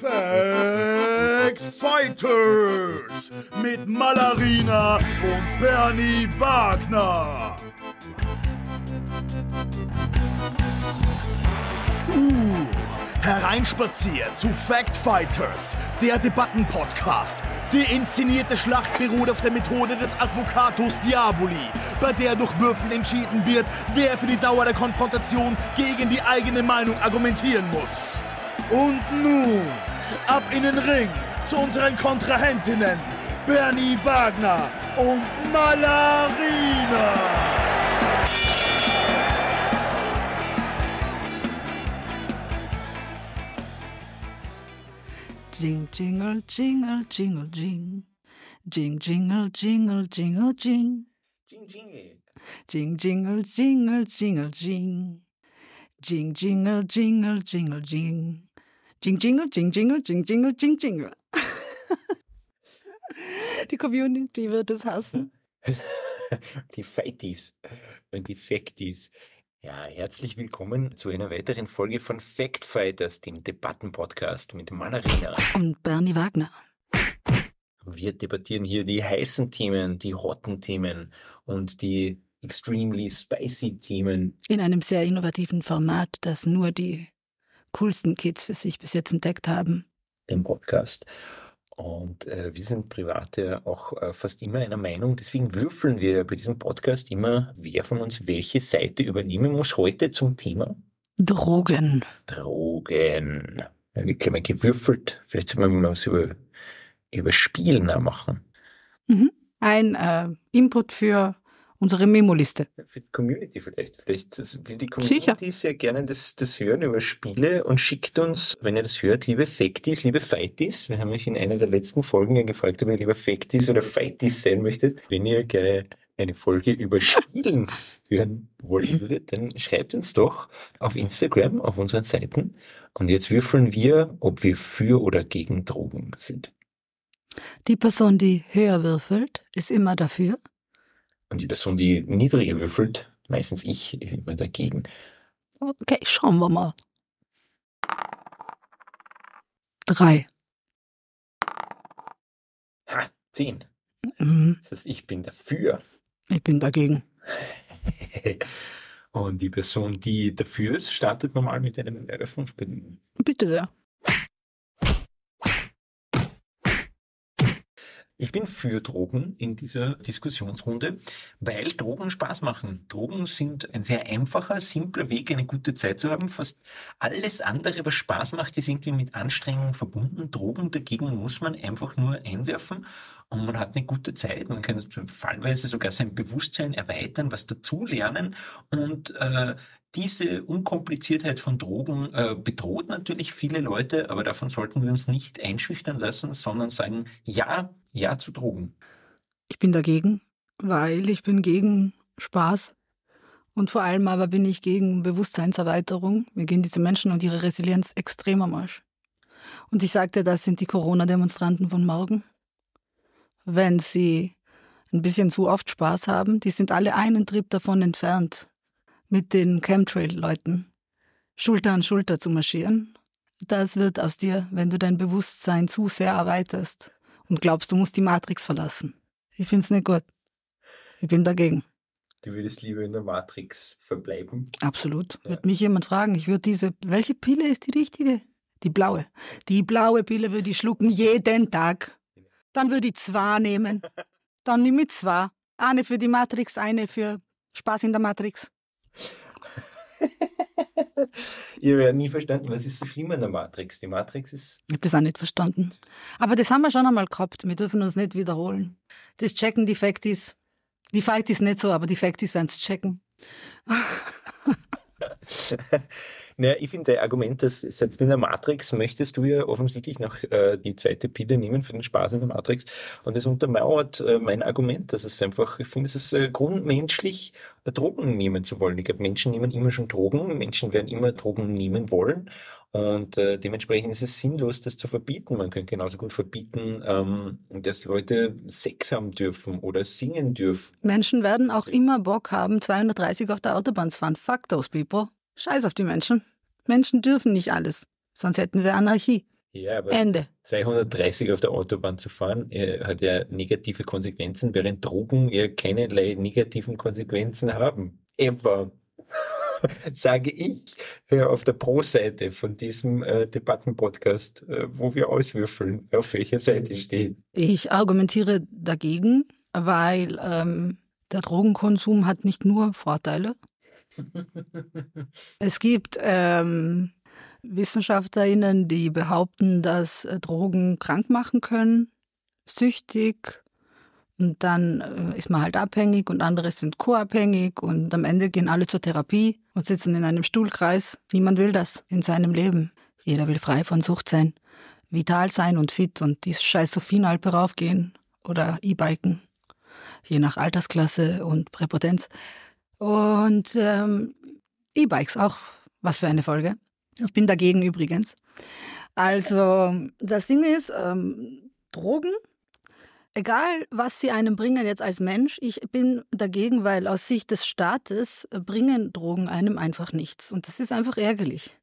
Fact Fighters mit Malarina und Bernie Wagner. Uh, hereinspaziert zu Fact Fighters, der Debattenpodcast. Die inszenierte Schlacht beruht auf der Methode des Advocatus Diaboli, bei der durch Würfeln entschieden wird, wer für die Dauer der Konfrontation gegen die eigene Meinung argumentieren muss. Und nun, ab in den Ring zu unseren Kontrahentinnen, Bernie Wagner und Malarina. Jing, jingle, jingle, jingle, jing. Jing, jingle, jingle, jingle, jing. Jing, jingle. Jing, jingle, jingle, jingle, jing. Jing, jingle, jingle, jingle, jing. Jing, jingle, jing, jingle, jing, jingle, jing, jingle. Die Community wird es hassen. die Fighties und die Facties. Ja, herzlich willkommen zu einer weiteren Folge von Fact Fighters, dem Debattenpodcast mit Malarina. Und Bernie Wagner. Wir debattieren hier die heißen Themen, die hotten Themen und die extremely spicy Themen. In einem sehr innovativen Format, das nur die coolsten Kids für sich bis jetzt entdeckt haben. Dem Podcast. Und äh, wir sind privat ja auch äh, fast immer einer Meinung. Deswegen würfeln wir bei diesem Podcast immer, wer von uns welche Seite übernehmen muss. Heute zum Thema Drogen. Drogen. Ja, wir haben gewürfelt. Vielleicht sollen wir mal was über, über Spielen machen. Mhm. Ein äh, Input für unsere Memo-Liste. Für die Community vielleicht. Vielleicht will die Community Sicher. sehr gerne das, das hören über Spiele und schickt uns, wenn ihr das hört, liebe Facties, liebe Fighties. Wir haben euch in einer der letzten Folgen ja gefragt, ob ihr lieber Facties oder Fighties sein möchtet. Wenn ihr gerne eine Folge über Spielen hören wollen würdet, dann schreibt uns doch auf Instagram, auf unseren Seiten. Und jetzt würfeln wir, ob wir für oder gegen Drogen sind. Die Person, die höher würfelt, ist immer dafür. Und die Person, die niedriger würfelt, meistens ich, ist immer dagegen. Okay, schauen wir mal. Drei. Ha, zehn. Mhm. Das heißt, ich bin dafür. Ich bin dagegen. Und die Person, die dafür ist, startet normal mit einem Eröffnungsspiel. Bitte sehr. Ich bin für Drogen in dieser Diskussionsrunde, weil Drogen Spaß machen. Drogen sind ein sehr einfacher, simpler Weg, eine gute Zeit zu haben. Fast alles andere, was Spaß macht, ist irgendwie mit Anstrengung verbunden. Drogen dagegen muss man einfach nur einwerfen und man hat eine gute Zeit. Man kann fallweise sogar sein Bewusstsein erweitern, was dazulernen und äh, diese Unkompliziertheit von Drogen äh, bedroht natürlich viele Leute, aber davon sollten wir uns nicht einschüchtern lassen, sondern sagen, ja, ja zu Drogen. Ich bin dagegen, weil ich bin gegen Spaß. Und vor allem aber bin ich gegen Bewusstseinserweiterung. Mir gehen diese Menschen und ihre Resilienz extrem am Arsch. Und ich sagte, das sind die Corona-Demonstranten von morgen. Wenn sie ein bisschen zu oft Spaß haben, die sind alle einen Trip davon entfernt, mit den Chemtrail-Leuten Schulter an Schulter zu marschieren. Das wird aus dir, wenn du dein Bewusstsein zu sehr erweiterst und glaubst, du musst die Matrix verlassen. Ich finde es nicht gut. Ich bin dagegen. Du würdest lieber in der Matrix verbleiben? Absolut. Ja. Würde mich jemand fragen, ich würde diese, welche Pille ist die richtige? Die blaue. Die blaue Pille würde ich schlucken jeden Tag. Dann würde ich zwei nehmen. Dann nehme ich zwei. Eine für die Matrix, eine für Spaß in der Matrix. Ich habe ja nie verstanden, was ist so schlimm an der Matrix? Die Matrix ist. Ich habe das auch nicht verstanden. Aber das haben wir schon einmal gehabt. Wir dürfen uns nicht wiederholen. Das checken die Facties. Die Fighties nicht so, aber die Facties werden es checken. Naja, ich finde dein Argument, dass selbst in der Matrix möchtest du ja offensichtlich noch äh, die zweite Pille nehmen für den Spaß in der Matrix. Und das untermauert äh, mein Argument, dass es einfach, ich finde, es ist äh, grundmenschlich, äh, Drogen nehmen zu wollen. Ich glaube, Menschen nehmen immer schon Drogen, Menschen werden immer Drogen nehmen wollen. Und äh, dementsprechend ist es sinnlos, das zu verbieten. Man könnte genauso gut verbieten, ähm, dass Leute Sex haben dürfen oder singen dürfen. Menschen werden auch immer Bock haben, 230 auf der Autobahn zu fahren. Fuck those people. Scheiß auf die Menschen. Menschen dürfen nicht alles. Sonst hätten wir Anarchie. Ja, aber Ende. 230 auf der Autobahn zu fahren, äh, hat ja negative Konsequenzen, während Drogen ja keinerlei negativen Konsequenzen haben. Ever. Sage ich hier auf der Pro-Seite von diesem äh, Debattenpodcast, äh, wo wir auswürfeln, auf welcher Seite steht. Ich argumentiere dagegen, weil ähm, der Drogenkonsum hat nicht nur Vorteile. Es gibt ähm, WissenschaftlerInnen, die behaupten, dass äh, Drogen krank machen können, süchtig und dann äh, ist man halt abhängig und andere sind co-abhängig und am Ende gehen alle zur Therapie und sitzen in einem Stuhlkreis. Niemand will das in seinem Leben. Jeder will frei von Sucht sein, vital sein und fit und die scheiß Sophienalpe raufgehen oder E-Biken, je nach Altersklasse und Präpotenz. Und ähm, E-Bikes auch, was für eine Folge. Ich bin dagegen übrigens. Also das Ding ist, ähm, Drogen, egal was sie einem bringen jetzt als Mensch, ich bin dagegen, weil aus Sicht des Staates bringen Drogen einem einfach nichts. Und das ist einfach ärgerlich.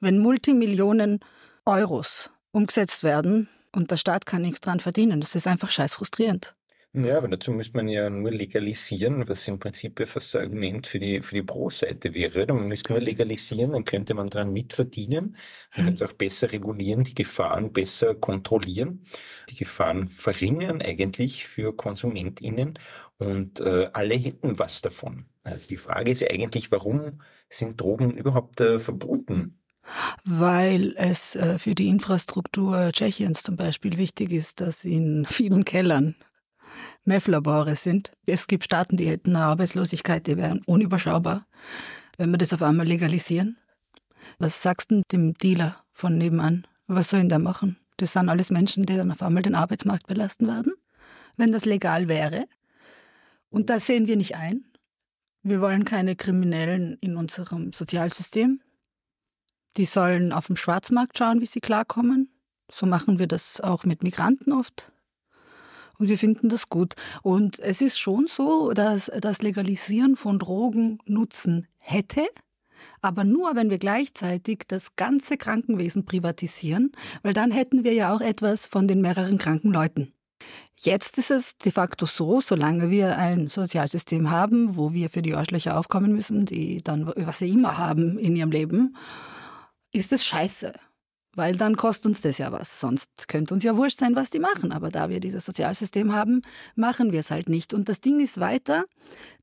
Wenn Multimillionen Euros umgesetzt werden und der Staat kann nichts dran verdienen, das ist einfach scheiß frustrierend. Ja, aber dazu müsste man ja nur legalisieren, was im Prinzip ja fast ein Argument für die, für die Pro-Seite wäre. Dann müsste man legalisieren, dann könnte man daran mitverdienen. Man könnte auch besser regulieren, die Gefahren besser kontrollieren, die Gefahren verringern eigentlich für KonsumentInnen und äh, alle hätten was davon. Also die Frage ist ja eigentlich, warum sind Drogen überhaupt äh, verboten? Weil es äh, für die Infrastruktur Tschechiens zum Beispiel wichtig ist, dass in vielen Kellern Meth-Labore sind. Es gibt Staaten, die hätten eine Arbeitslosigkeit, die wären unüberschaubar, wenn wir das auf einmal legalisieren. Was sagst du dem Dealer von nebenan? Was soll ihn da machen? Das sind alles Menschen, die dann auf einmal den Arbeitsmarkt belasten werden, wenn das legal wäre. Und das sehen wir nicht ein. Wir wollen keine Kriminellen in unserem Sozialsystem. Die sollen auf dem Schwarzmarkt schauen, wie sie klarkommen. So machen wir das auch mit Migranten oft. Und wir finden das gut. Und es ist schon so, dass das Legalisieren von Drogen Nutzen hätte, aber nur, wenn wir gleichzeitig das ganze Krankenwesen privatisieren, weil dann hätten wir ja auch etwas von den mehreren kranken Leuten. Jetzt ist es de facto so, solange wir ein Sozialsystem haben, wo wir für die Arschlöcher aufkommen müssen, die dann, was sie immer haben in ihrem Leben, ist es scheiße weil dann kostet uns das ja was. Sonst könnte uns ja wurscht sein, was die machen. Aber da wir dieses Sozialsystem haben, machen wir es halt nicht. Und das Ding ist weiter,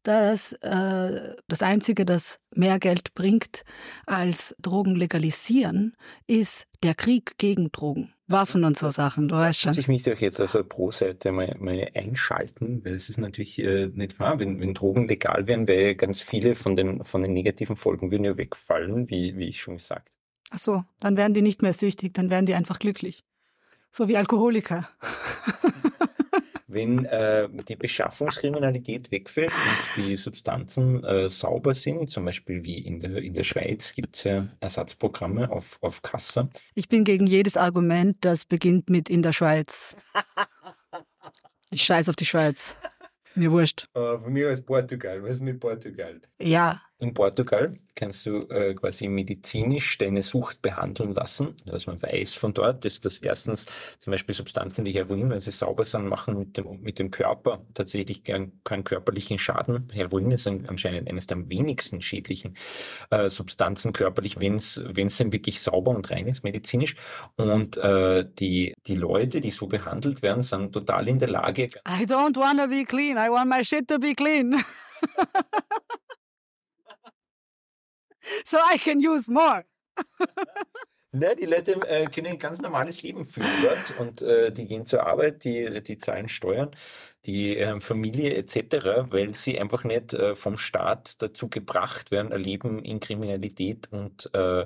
dass äh, das Einzige, das mehr Geld bringt als Drogen legalisieren, ist der Krieg gegen Drogen. Waffen und so Sachen, du weißt schon. Muss ich mich doch jetzt auf der Pro-Seite mal, mal einschalten, weil es ist natürlich äh, nicht wahr. Wenn, wenn Drogen legal wären, wäre ganz viele von den, von den negativen Folgen würden ja wegfallen, wie, wie ich schon gesagt Ach so, dann werden die nicht mehr süchtig, dann werden die einfach glücklich. So wie Alkoholiker. Wenn äh, die Beschaffungskriminalität wegfällt und die Substanzen äh, sauber sind, zum Beispiel wie in der, in der Schweiz gibt es ja Ersatzprogramme auf, auf Kasse. Ich bin gegen jedes Argument, das beginnt mit in der Schweiz. Ich scheiß auf die Schweiz. Mir wurscht. Uh, von mir aus Portugal. Was ist mit Portugal? Ja, in Portugal kannst du äh, quasi medizinisch deine Sucht behandeln lassen. Was man weiß von dort, ist, dass erstens zum Beispiel Substanzen wie Heroin, wenn sie sauber sind, machen mit dem, mit dem Körper tatsächlich keinen, keinen körperlichen Schaden. Heroin ist anscheinend eines der wenigsten schädlichen äh, Substanzen körperlich, wenn es dann wirklich sauber und rein ist medizinisch. Und äh, die, die Leute, die so behandelt werden, sind total in der Lage. I don't wanna be clean, I want my shit to be clean. so I can use more. Ne, die Leute äh, können ein ganz normales Leben führen dort und äh, die gehen zur Arbeit, die, die zahlen Steuern, die äh, Familie etc., weil sie einfach nicht äh, vom Staat dazu gebracht werden, ein Leben in Kriminalität und äh,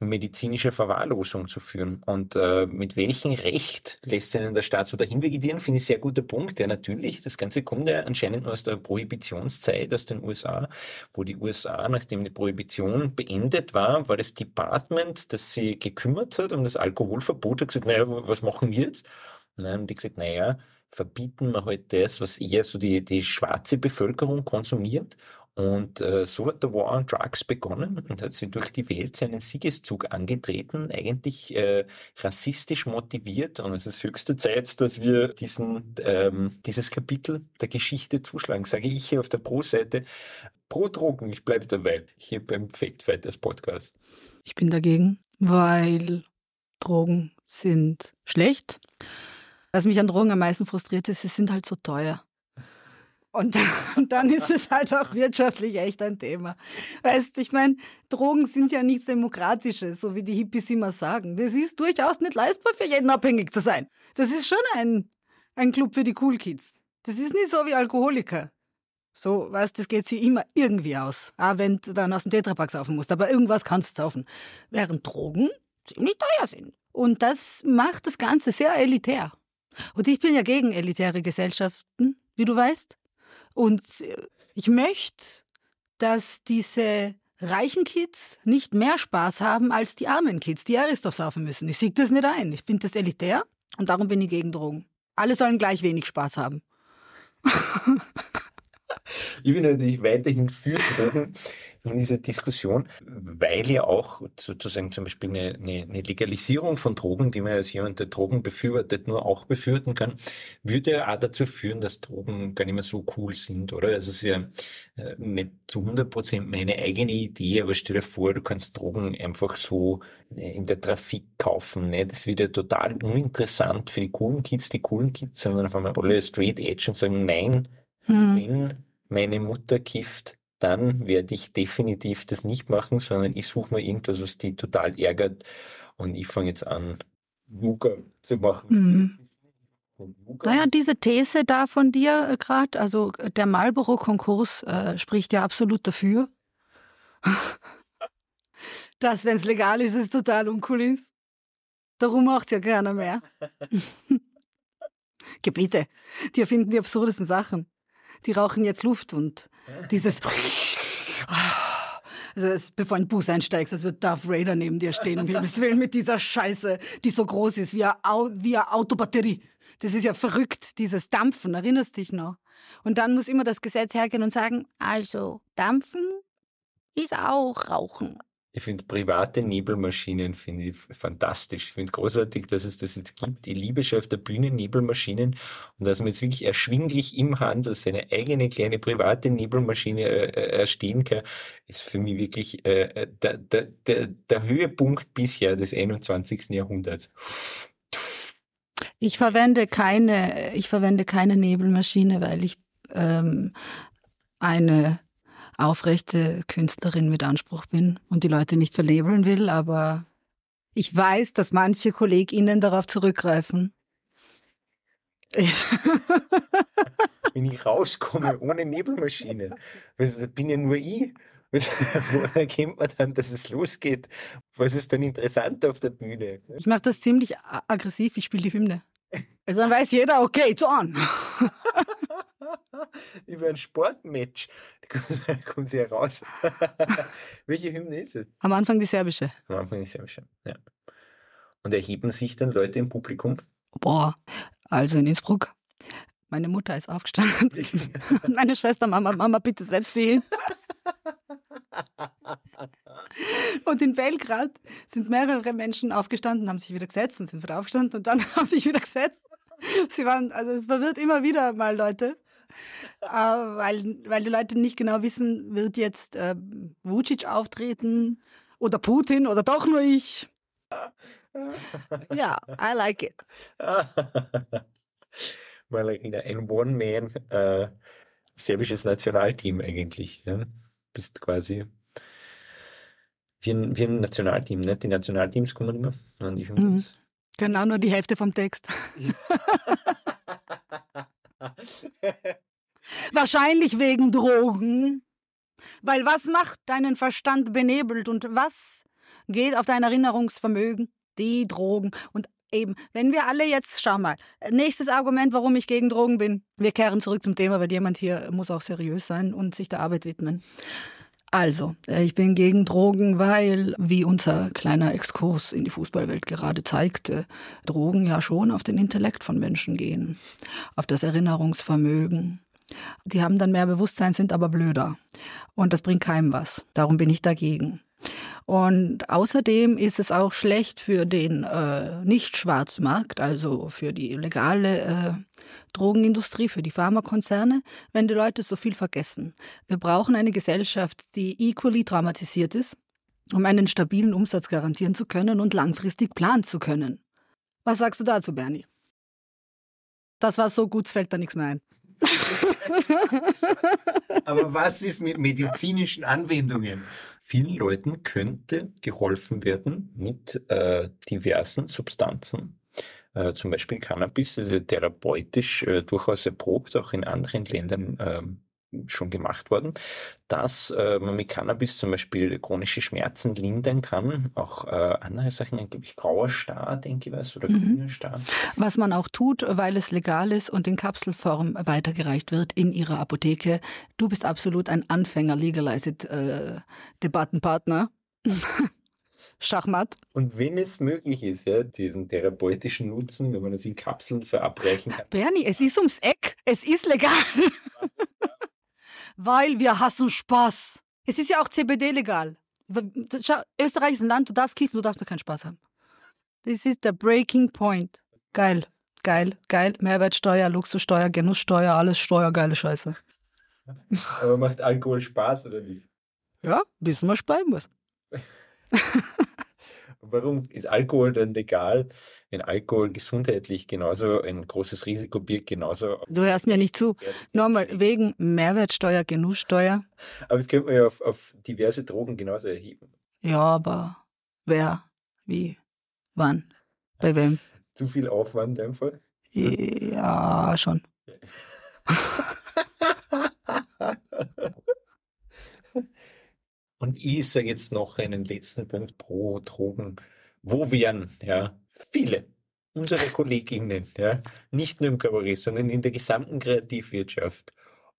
medizinischer Verwahrlosung zu führen. Und äh, mit welchem Recht lässt ihnen der Staat so dahin vegetieren, finde ich sehr guter Punkt. Ja, natürlich, das Ganze kommt ja anscheinend nur aus der Prohibitionszeit aus den USA, wo die USA, nachdem die Prohibition beendet war, war das Department, das sie gekümmert hat um das Alkoholverbot, hat gesagt, naja, was machen wir jetzt? Und dann haben die gesagt, naja, verbieten wir halt das, was eher so die, die schwarze Bevölkerung konsumiert. Und äh, so hat der War on Drugs begonnen und hat sie durch die Welt seinen Siegeszug angetreten, eigentlich äh, rassistisch motiviert. Und es ist höchste Zeit, dass wir diesen, ähm, dieses Kapitel der Geschichte zuschlagen. Sage ich hier auf der Pro-Seite, pro Drogen, ich bleibe dabei, hier beim Fact Fighters Podcast. Ich bin dagegen, weil Drogen sind schlecht. Was mich an Drogen am meisten frustriert ist, sie sind halt so teuer. Und dann ist es halt auch wirtschaftlich echt ein Thema. Weißt, ich meine, Drogen sind ja nichts Demokratisches, so wie die Hippies immer sagen. Das ist durchaus nicht leistbar für jeden abhängig zu sein. Das ist schon ein, ein Club für die Cool Kids. Das ist nicht so wie Alkoholiker. So, weißt, das geht sich immer irgendwie aus. Auch wenn du dann aus dem Tetrapack saufen musst. Aber irgendwas kannst du saufen. Während Drogen ziemlich teuer sind. Und das macht das Ganze sehr elitär. Und ich bin ja gegen elitäre Gesellschaften, wie du weißt. Und äh, ich möchte, dass diese reichen Kids nicht mehr Spaß haben als die armen Kids, die Aristoff saufen müssen. Ich sehe das nicht ein. Ich finde das elitär und darum bin ich gegen Drogen. Alle sollen gleich wenig Spaß haben. ich bin natürlich weiterhin für Drogen in dieser Diskussion, weil ja auch sozusagen zum Beispiel eine, eine, eine Legalisierung von Drogen, die man als jemand, der Drogen befürwortet, nur auch befürworten kann, würde ja auch dazu führen, dass Drogen gar nicht mehr so cool sind, oder? Also es ist ja äh, nicht zu 100 Prozent meine eigene Idee, aber stell dir vor, du kannst Drogen einfach so äh, in der Trafik kaufen, ne? Das wird ja total uninteressant für die coolen Kids, die coolen Kids, sondern auf einmal alle straight edge und sagen, nein, hm. wenn meine Mutter kifft, dann werde ich definitiv das nicht machen, sondern ich suche mir irgendwas, was die total ärgert und ich fange jetzt an, Luca zu machen. Mhm. Naja, diese These da von dir äh, gerade, also äh, der Marlboro-Konkurs äh, spricht ja absolut dafür, dass, wenn es legal ist, es total uncool ist. Darum macht ja keiner mehr. Gebiete, die erfinden die absurdesten Sachen die rauchen jetzt Luft und dieses also das, bevor du in den Bus einsteigst, als wird Darth Vader neben dir stehen, um Himmels Willen, mit dieser Scheiße, die so groß ist wie eine, wie eine Autobatterie. Das ist ja verrückt, dieses Dampfen, erinnerst dich noch? Und dann muss immer das Gesetz hergehen und sagen, also Dampfen ist auch Rauchen. Ich finde private Nebelmaschinen finde ich fantastisch. Ich finde großartig, dass es das jetzt gibt. Ich liebe schon auf der Bühne Nebelmaschinen und dass man jetzt wirklich erschwinglich im Handel seine eigene kleine private Nebelmaschine äh, äh erstehen kann, ist für mich wirklich äh, äh, der, der, der, der Höhepunkt bisher des 21. Jahrhunderts. Ich verwende keine, ich verwende keine Nebelmaschine, weil ich ähm, eine aufrechte Künstlerin mit Anspruch bin und die Leute nicht verlebeln will, aber ich weiß, dass manche KollegInnen darauf zurückgreifen. Wenn ich rauskomme ohne Nebelmaschine, bin ja nur ich. Woher erkennt man dann, dass es losgeht? Was ist dann interessant auf der Bühne? Ich mache das ziemlich aggressiv, ich spiele die Hymne. Also dann weiß jeder, okay, it's on. Über ein Sportmatch. Da kommen sie heraus. Welche Hymne ist es? Am Anfang die serbische. Am Anfang die serbische, ja. Und erheben sich dann Leute im Publikum? Boah, also in Innsbruck. Meine Mutter ist aufgestanden. Meine Schwester, Mama, Mama, bitte setz sie hin. Und in Belgrad sind mehrere Menschen aufgestanden, haben sich wieder gesetzt und sind wieder aufgestanden und dann haben sich wieder gesetzt. Sie waren, also es verwirrt immer wieder mal Leute, äh, weil, weil die Leute nicht genau wissen, wird jetzt äh, Vucic auftreten oder Putin oder doch nur ich. Ja, I like it. Malagina, ein One-Man äh, serbisches Nationalteam eigentlich. Ja? Bist quasi wie ein, wie ein Nationalteam, ne? Die Nationalteams kommen immer an die mhm. Genau, nur die Hälfte vom Text. Wahrscheinlich wegen Drogen. Weil was macht deinen Verstand benebelt und was geht auf dein Erinnerungsvermögen? Die Drogen. Und eben, wenn wir alle jetzt, schau mal, nächstes Argument, warum ich gegen Drogen bin. Wir kehren zurück zum Thema, weil jemand hier muss auch seriös sein und sich der Arbeit widmen. Also, äh, ich bin gegen Drogen, weil, wie unser kleiner Exkurs in die Fußballwelt gerade zeigte, Drogen ja schon auf den Intellekt von Menschen gehen, auf das Erinnerungsvermögen. Die haben dann mehr Bewusstsein, sind aber blöder. Und das bringt keinem was. Darum bin ich dagegen. Und außerdem ist es auch schlecht für den äh, Nicht-Schwarzmarkt, also für die legale äh, Drogenindustrie, für die Pharmakonzerne, wenn die Leute so viel vergessen. Wir brauchen eine Gesellschaft, die equally traumatisiert ist, um einen stabilen Umsatz garantieren zu können und langfristig planen zu können. Was sagst du dazu, Bernie? Das war so gut, es fällt da nichts mehr ein. Aber was ist mit medizinischen Anwendungen? Vielen Leuten könnte geholfen werden mit äh, diversen Substanzen. Äh, zum Beispiel Cannabis, also therapeutisch äh, durchaus erprobt, auch in anderen Ländern ähm, schon gemacht worden, dass äh, man mit Cannabis zum Beispiel chronische Schmerzen lindern kann, auch äh, andere Sachen, glaube ich, grauer Star, denke ich was, oder mhm. grüner Star. Was man auch tut, weil es legal ist und in Kapselform weitergereicht wird in ihrer Apotheke. Du bist absolut ein Anfänger Legalized äh, Debattenpartner. Schachmatt. Und wenn es möglich ist, ja, diesen therapeutischen Nutzen, wenn man es in Kapseln verabreichen kann. Bernie, es ist ums Eck. Es ist legal. weil wir hassen Spaß. Es ist ja auch CBD legal. Schau, Österreich ist ein Land, du darfst kiffen, du darfst doch keinen Spaß haben. Das ist der Breaking Point. Geil, geil, geil. Mehrwertsteuer, Luxussteuer, Genusssteuer, alles steuergeile Scheiße. Aber macht Alkohol Spaß oder nicht? Ja, bis man speiben muss. Warum ist Alkohol dann legal, wenn Alkohol gesundheitlich genauso ein großes Risiko birgt, genauso. Du hörst mir nicht zu. Nochmal, wegen Mehrwertsteuer, Genusssteuer. Aber das könnte man ja auf, auf diverse Drogen genauso erheben. Ja, aber wer, wie, wann, bei wem? Zu viel Aufwand in dem Fall? Ja, schon. Und ich sage jetzt noch einen letzten Punkt pro Drogen. Wo wären ja, viele unserer Kolleginnen, ja, nicht nur im Kabarett, sondern in der gesamten Kreativwirtschaft,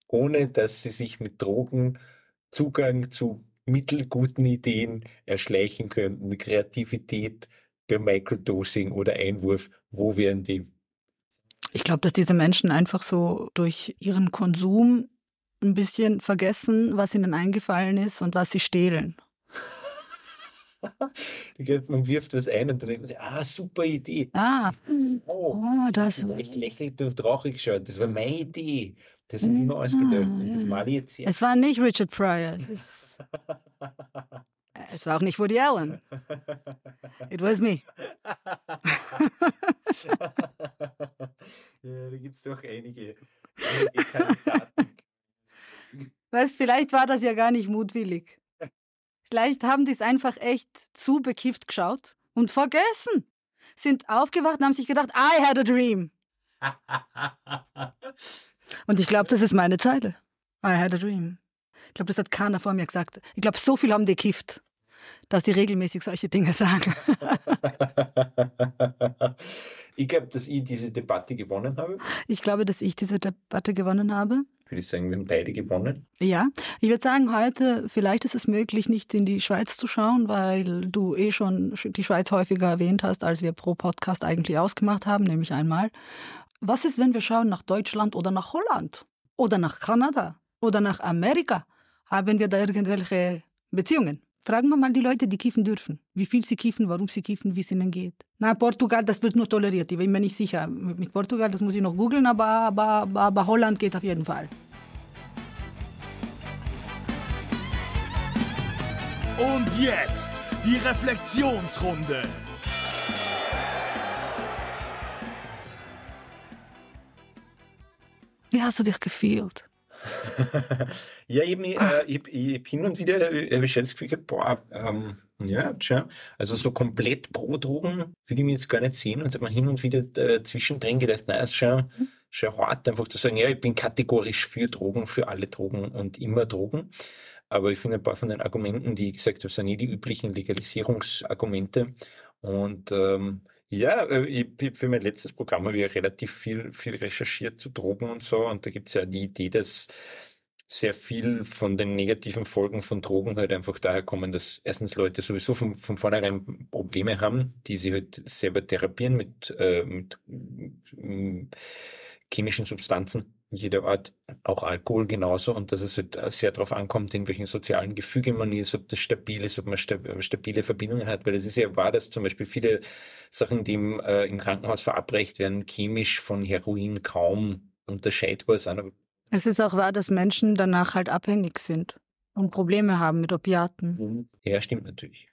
ohne dass sie sich mit Drogen Zugang zu mittelguten Ideen erschleichen könnten, Kreativität beim Microdosing oder Einwurf, wo wären die? Ich glaube, dass diese Menschen einfach so durch ihren Konsum ein bisschen vergessen, was ihnen eingefallen ist und was sie stehlen. man wirft was ein und dann denkt man sich, ah, super Idee. Ah, oh, oh das ist echt lächerlich und traurig geschaut. Das war meine Idee. Das habe ich mir ausgedacht. Und das mal jetzt Es war nicht Richard Pryor. Es, war auch nicht Woody Allen. It was me. ja, da gibt es doch einige. Weißt, vielleicht war das ja gar nicht mutwillig. Vielleicht haben die es einfach echt zu bekifft geschaut und vergessen. Sind aufgewacht und haben sich gedacht, I had a dream. und ich glaube, das ist meine Zeile. I had a dream. Ich glaube, das hat keiner vor mir gesagt. Ich glaube, so viel haben die gekifft, dass die regelmäßig solche Dinge sagen. ich glaube, dass ich diese Debatte gewonnen habe. Ich glaube, dass ich diese Debatte gewonnen habe würde ich sagen, wir haben beide gewonnen. Ja, ich würde sagen, heute vielleicht ist es möglich, nicht in die Schweiz zu schauen, weil du eh schon die Schweiz häufiger erwähnt hast, als wir pro Podcast eigentlich ausgemacht haben, nämlich einmal. Was ist, wenn wir schauen nach Deutschland oder nach Holland oder nach Kanada oder nach Amerika? Haben wir da irgendwelche Beziehungen? Fragen wir mal die Leute, die kiffen dürfen. Wie viel sie kiffen, warum sie kiffen, wie es ihnen geht. Na, Portugal, das wird nur toleriert. Ich bin mir nicht sicher. Mit Portugal, das muss ich noch googeln, aber, aber, aber, aber Holland geht auf jeden Fall. Und jetzt die Reflexionsrunde. Wie hast du dich gefühlt? Ja, ich, äh, ich, ich hin und wieder habe ich das Gefühl gehabt, boah, ähm, ja, tja, also so komplett pro Drogen würde ich mich jetzt gar nicht sehen und habe mir hin und wieder äh, zwischendrin gedacht, naja, ist schon, schon hart, einfach zu sagen, ja, ich bin kategorisch für Drogen, für alle Drogen und immer Drogen. Aber ich finde ein paar von den Argumenten, die ich gesagt habe, sind nie die üblichen Legalisierungsargumente. Und ähm, ja, äh, ich, für mein letztes Programm habe ich relativ viel, viel recherchiert zu Drogen und so. Und da gibt es ja die Idee, dass sehr viel von den negativen Folgen von Drogen halt einfach daher kommen, dass erstens Leute sowieso von, von vornherein Probleme haben, die sie halt selber therapieren mit, äh, mit äh, chemischen Substanzen jeder Art, auch Alkohol genauso, und dass es halt sehr darauf ankommt, in welchen sozialen Gefüge man ist, ob das stabil ist, ob man stabile Verbindungen hat, weil es ist ja wahr, dass zum Beispiel viele Sachen, die im, äh, im Krankenhaus verabreicht werden, chemisch von Heroin kaum unterscheidbar sind. Es ist auch wahr, dass Menschen danach halt abhängig sind und Probleme haben mit Opiaten. Ja, stimmt natürlich.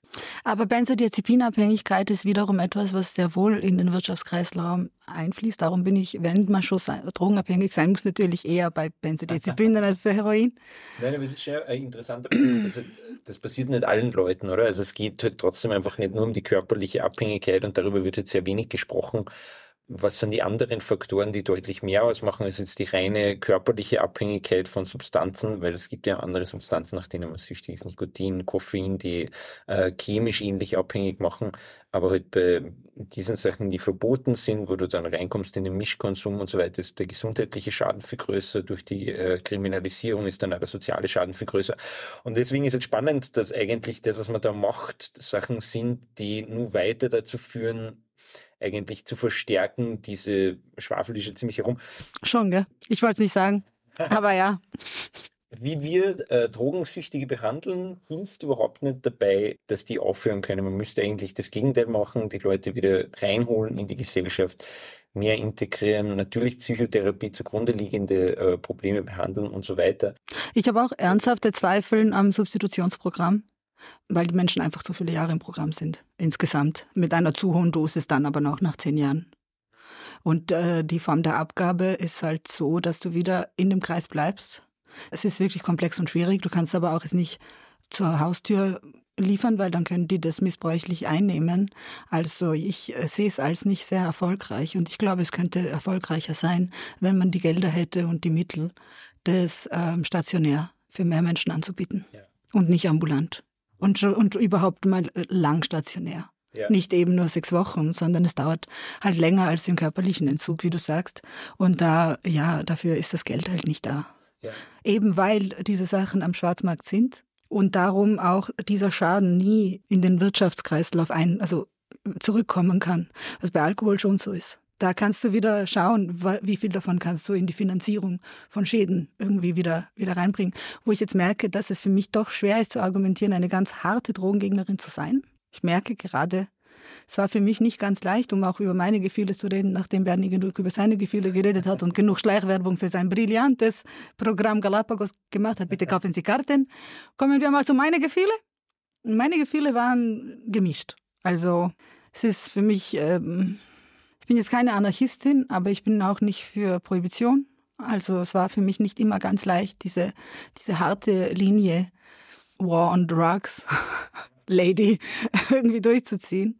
Aber Benzodiazepinabhängigkeit ist wiederum etwas, was sehr wohl in den Wirtschaftskreislauf einfließt. Darum bin ich, wenn man schon drogenabhängig sein muss, natürlich eher bei Benzodiazepinen als bei Heroin. Nein, aber es ist schon ein interessanter Punkt. Das, das passiert nicht allen Leuten, oder? Also es geht halt trotzdem einfach nicht nur um die körperliche Abhängigkeit und darüber wird jetzt sehr wenig gesprochen was sind die anderen Faktoren, die deutlich mehr ausmachen als jetzt die reine körperliche Abhängigkeit von Substanzen, weil es gibt ja andere Substanzen, nach denen man süchtig ist, Nikotin, Koffein, die äh, chemisch ähnlich abhängig machen, aber halt bei diesen Sachen, die verboten sind, wo du dann reinkommst in den Mischkonsum und so weiter, ist der gesundheitliche Schaden viel größer, durch die äh, Kriminalisierung ist dann auch der soziale Schaden viel größer. Und deswegen ist es spannend, dass eigentlich das, was man da macht, Sachen sind, die nur weiter dazu führen, eigentlich zu verstärken. Diese Schwafel ist ja ziemlich herum. Schon, gell? Ich wollte es nicht sagen, aber ja. Wie wir äh, Drogensüchtige behandeln, hilft überhaupt nicht dabei, dass die aufhören können. Man müsste eigentlich das Gegenteil machen, die Leute wieder reinholen in die Gesellschaft, mehr integrieren, natürlich Psychotherapie zugrunde liegende äh, Probleme behandeln und so weiter. Ich habe auch ernsthafte Zweifel am Substitutionsprogramm weil die Menschen einfach zu viele Jahre im Programm sind, insgesamt, mit einer zu hohen Dosis dann aber noch nach zehn Jahren. Und äh, die Form der Abgabe ist halt so, dass du wieder in dem Kreis bleibst. Es ist wirklich komplex und schwierig. Du kannst aber auch es nicht zur Haustür liefern, weil dann können die das missbräuchlich einnehmen. Also ich äh, sehe es als nicht sehr erfolgreich und ich glaube, es könnte erfolgreicher sein, wenn man die Gelder hätte und die Mittel, das ähm, stationär für mehr Menschen anzubieten ja. und nicht ambulant und, und überhaupt mal äh, lang stationär. Ja. Nicht eben nur sechs Wochen, sondern es dauert halt länger als im körperlichen Entzug, wie du sagst. Und da, ja, dafür ist das Geld halt nicht da. Ja. Eben weil diese Sachen am Schwarzmarkt sind und darum auch dieser Schaden nie in den Wirtschaftskreislauf ein, also zurückkommen kann, was bei Alkohol schon so ist. Da kannst du wieder schauen, wie viel davon kannst du in die Finanzierung von Schäden irgendwie wieder, wieder reinbringen. Wo ich jetzt merke, dass es für mich doch schwer ist zu argumentieren, eine ganz harte Drogengegnerin zu sein. Ich merke gerade, es war für mich nicht ganz leicht, um auch über meine Gefühle zu reden, nachdem Bernie genug über seine Gefühle geredet hat und genug Schleichwerbung für sein brillantes Programm Galapagos gemacht hat. Bitte kaufen Sie Karten. Kommen wir mal zu meinen Gefühlen. Meine Gefühle waren gemischt. Also es ist für mich ähm, bin jetzt keine Anarchistin, aber ich bin auch nicht für Prohibition. Also es war für mich nicht immer ganz leicht, diese, diese harte Linie War on Drugs, Lady, irgendwie durchzuziehen.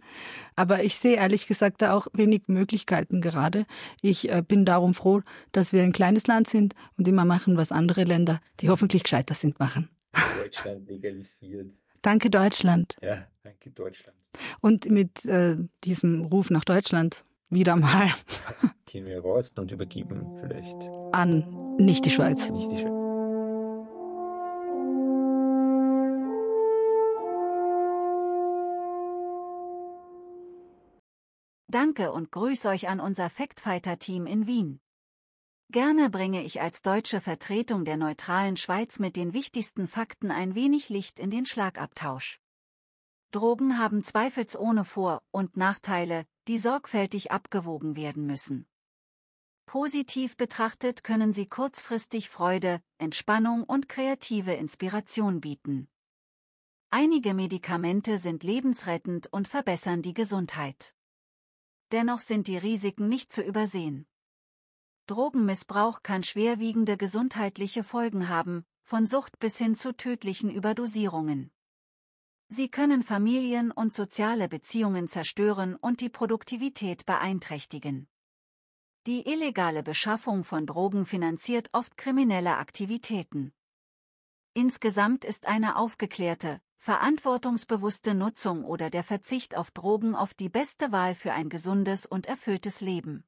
Aber ich sehe ehrlich gesagt da auch wenig Möglichkeiten gerade. Ich äh, bin darum froh, dass wir ein kleines Land sind und immer machen, was andere Länder, die hoffentlich gescheiter sind, machen. Deutschland legalisiert. Danke Deutschland. Ja, danke Deutschland. Und mit äh, diesem Ruf nach Deutschland wieder mal. Gehen wir raus und übergeben vielleicht. An nicht die Schweiz. Nicht die Schweiz. Danke und grüß euch an unser Factfighter-Team in Wien. Gerne bringe ich als deutsche Vertretung der neutralen Schweiz mit den wichtigsten Fakten ein wenig Licht in den Schlagabtausch. Drogen haben zweifelsohne Vor- und Nachteile, die sorgfältig abgewogen werden müssen. Positiv betrachtet können sie kurzfristig Freude, Entspannung und kreative Inspiration bieten. Einige Medikamente sind lebensrettend und verbessern die Gesundheit. Dennoch sind die Risiken nicht zu übersehen. Drogenmissbrauch kann schwerwiegende gesundheitliche Folgen haben, von Sucht bis hin zu tödlichen Überdosierungen. Sie können Familien und soziale Beziehungen zerstören und die Produktivität beeinträchtigen. Die illegale Beschaffung von Drogen finanziert oft kriminelle Aktivitäten. Insgesamt ist eine aufgeklärte, verantwortungsbewusste Nutzung oder der Verzicht auf Drogen oft die beste Wahl für ein gesundes und erfülltes Leben.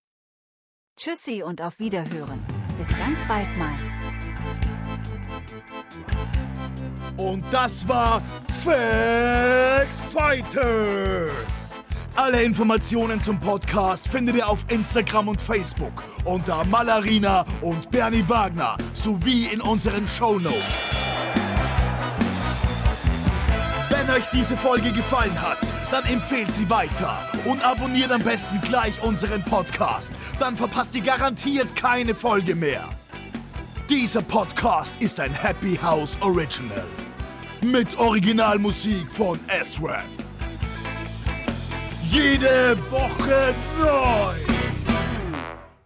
Tschüssi und auf Wiederhören. Bis ganz bald mal. Und das war Fact Fighters. Alle Informationen zum Podcast findet ihr auf Instagram und Facebook unter Malarina und Bernie Wagner sowie in unseren Shownotes. Wenn euch diese Folge gefallen hat, dann empfehlt sie weiter und abonniert am besten gleich unseren Podcast. Dann verpasst ihr garantiert keine Folge mehr. Dieser Podcast ist ein Happy House Original. Mit Originalmusik von S-Rap. Jede Woche neu.